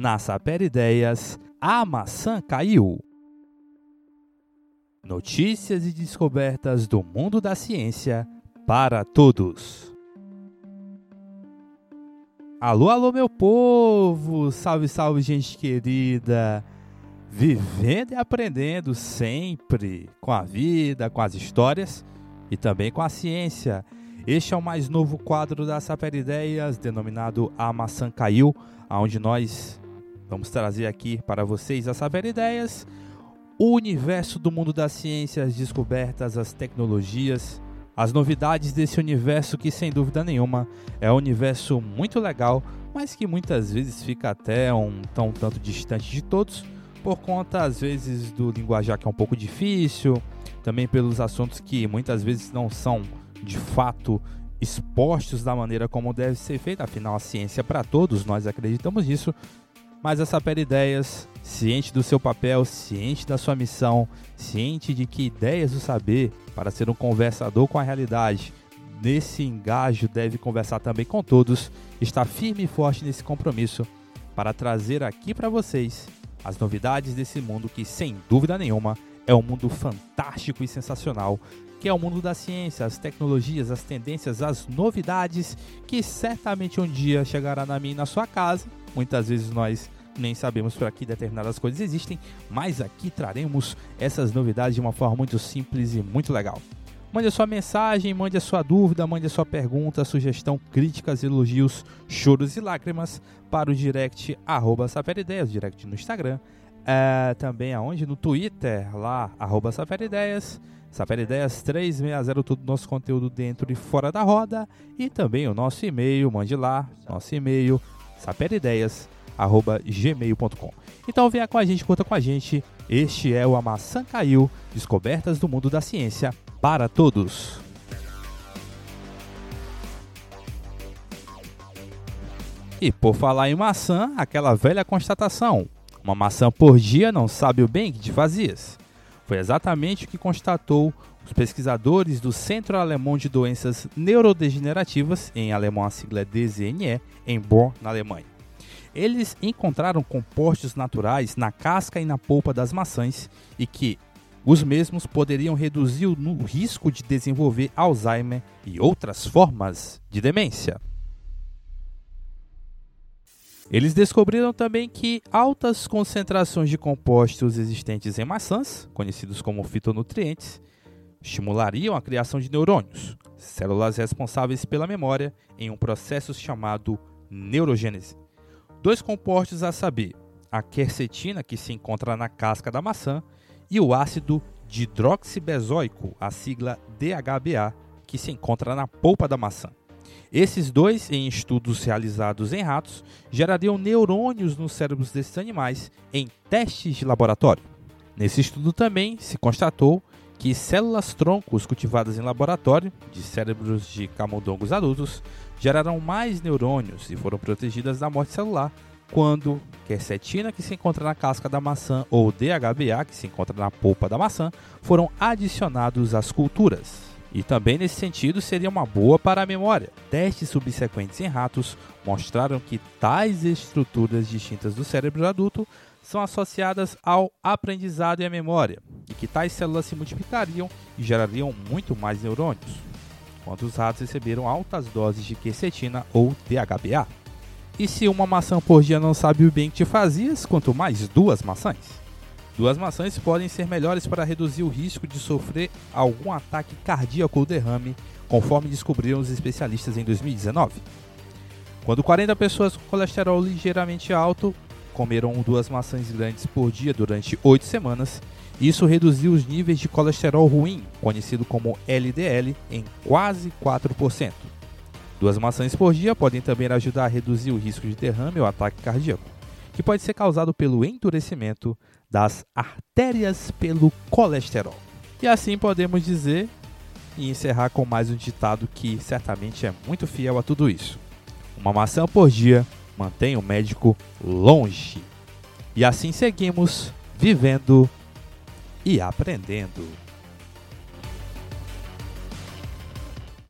Na Saper Ideias, a maçã caiu. Notícias e descobertas do mundo da ciência para todos. Alô, alô, meu povo! Salve, salve, gente querida! Vivendo e aprendendo sempre com a vida, com as histórias e também com a ciência. Este é o mais novo quadro da Saper Ideias, denominado A Maçã Caiu, onde nós vamos trazer aqui para vocês a Saper Ideias, o universo do mundo das ciências, as descobertas, as tecnologias, as novidades desse universo que, sem dúvida nenhuma, é um universo muito legal, mas que muitas vezes fica até um tão tanto distante de todos, por conta, às vezes, do linguajar que é um pouco difícil, também pelos assuntos que muitas vezes não são de fato expostos da maneira como deve ser feita, afinal a ciência é para todos, nós acreditamos nisso. Mas essa Sapere Ideias, ciente do seu papel, ciente da sua missão, ciente de que ideias do saber para ser um conversador com a realidade, nesse engajo deve conversar também com todos, está firme e forte nesse compromisso para trazer aqui para vocês as novidades desse mundo que, sem dúvida nenhuma, é um mundo fantástico e sensacional que é o mundo da ciência, as tecnologias, as tendências, as novidades que certamente um dia chegará na minha e na sua casa. Muitas vezes nós nem sabemos para que determinadas coisas existem, mas aqui traremos essas novidades de uma forma muito simples e muito legal. Mande a sua mensagem, mande a sua dúvida, mande a sua pergunta, sugestão, críticas, elogios, choros e lágrimas para o direct arroba Saperideias, direct no Instagram, é, também aonde? No Twitter, lá, arroba Saperideias. Sapere Ideias 360, todo o nosso conteúdo dentro e fora da roda. E também o nosso e-mail, mande lá, nosso e-mail, sapereideias.gmail.com. Então venha com a gente, conta com a gente. Este é o A Maçã Caiu, Descobertas do Mundo da Ciência para todos. E por falar em maçã, aquela velha constatação: uma maçã por dia não sabe o bem que te fazias. Foi exatamente o que constatou os pesquisadores do Centro Alemão de Doenças Neurodegenerativas, em alemão a sigla é DZNE, em Bonn, na Alemanha. Eles encontraram compostos naturais na casca e na polpa das maçãs e que os mesmos poderiam reduzir o risco de desenvolver Alzheimer e outras formas de demência. Eles descobriram também que altas concentrações de compostos existentes em maçãs, conhecidos como fitonutrientes, estimulariam a criação de neurônios, células responsáveis pela memória, em um processo chamado neurogênese. Dois compostos a saber, a quercetina, que se encontra na casca da maçã, e o ácido dihidroxibenzoico, a sigla DHBA, que se encontra na polpa da maçã. Esses dois, em estudos realizados em ratos, gerariam neurônios nos cérebros desses animais em testes de laboratório. Nesse estudo também se constatou que células troncos cultivadas em laboratório de cérebros de camundongos adultos geraram mais neurônios e foram protegidas da morte celular quando quercetina, que se encontra na casca da maçã, ou DHBA, que se encontra na polpa da maçã, foram adicionados às culturas. E também nesse sentido seria uma boa para a memória. Testes subsequentes em ratos mostraram que tais estruturas distintas do cérebro adulto são associadas ao aprendizado e à memória, e que tais células se multiplicariam e gerariam muito mais neurônios, quando os ratos receberam altas doses de quercetina ou DHBA. E se uma maçã por dia não sabe o bem que te fazias, quanto mais duas maçãs? Duas maçãs podem ser melhores para reduzir o risco de sofrer algum ataque cardíaco ou derrame, conforme descobriram os especialistas em 2019. Quando 40 pessoas com colesterol ligeiramente alto comeram duas maçãs grandes por dia durante 8 semanas, isso reduziu os níveis de colesterol ruim, conhecido como LDL, em quase 4%. Duas maçãs por dia podem também ajudar a reduzir o risco de derrame ou ataque cardíaco, que pode ser causado pelo endurecimento das artérias pelo colesterol. E assim podemos dizer e encerrar com mais um ditado que certamente é muito fiel a tudo isso. Uma maçã por dia mantém o médico longe. E assim seguimos vivendo e aprendendo.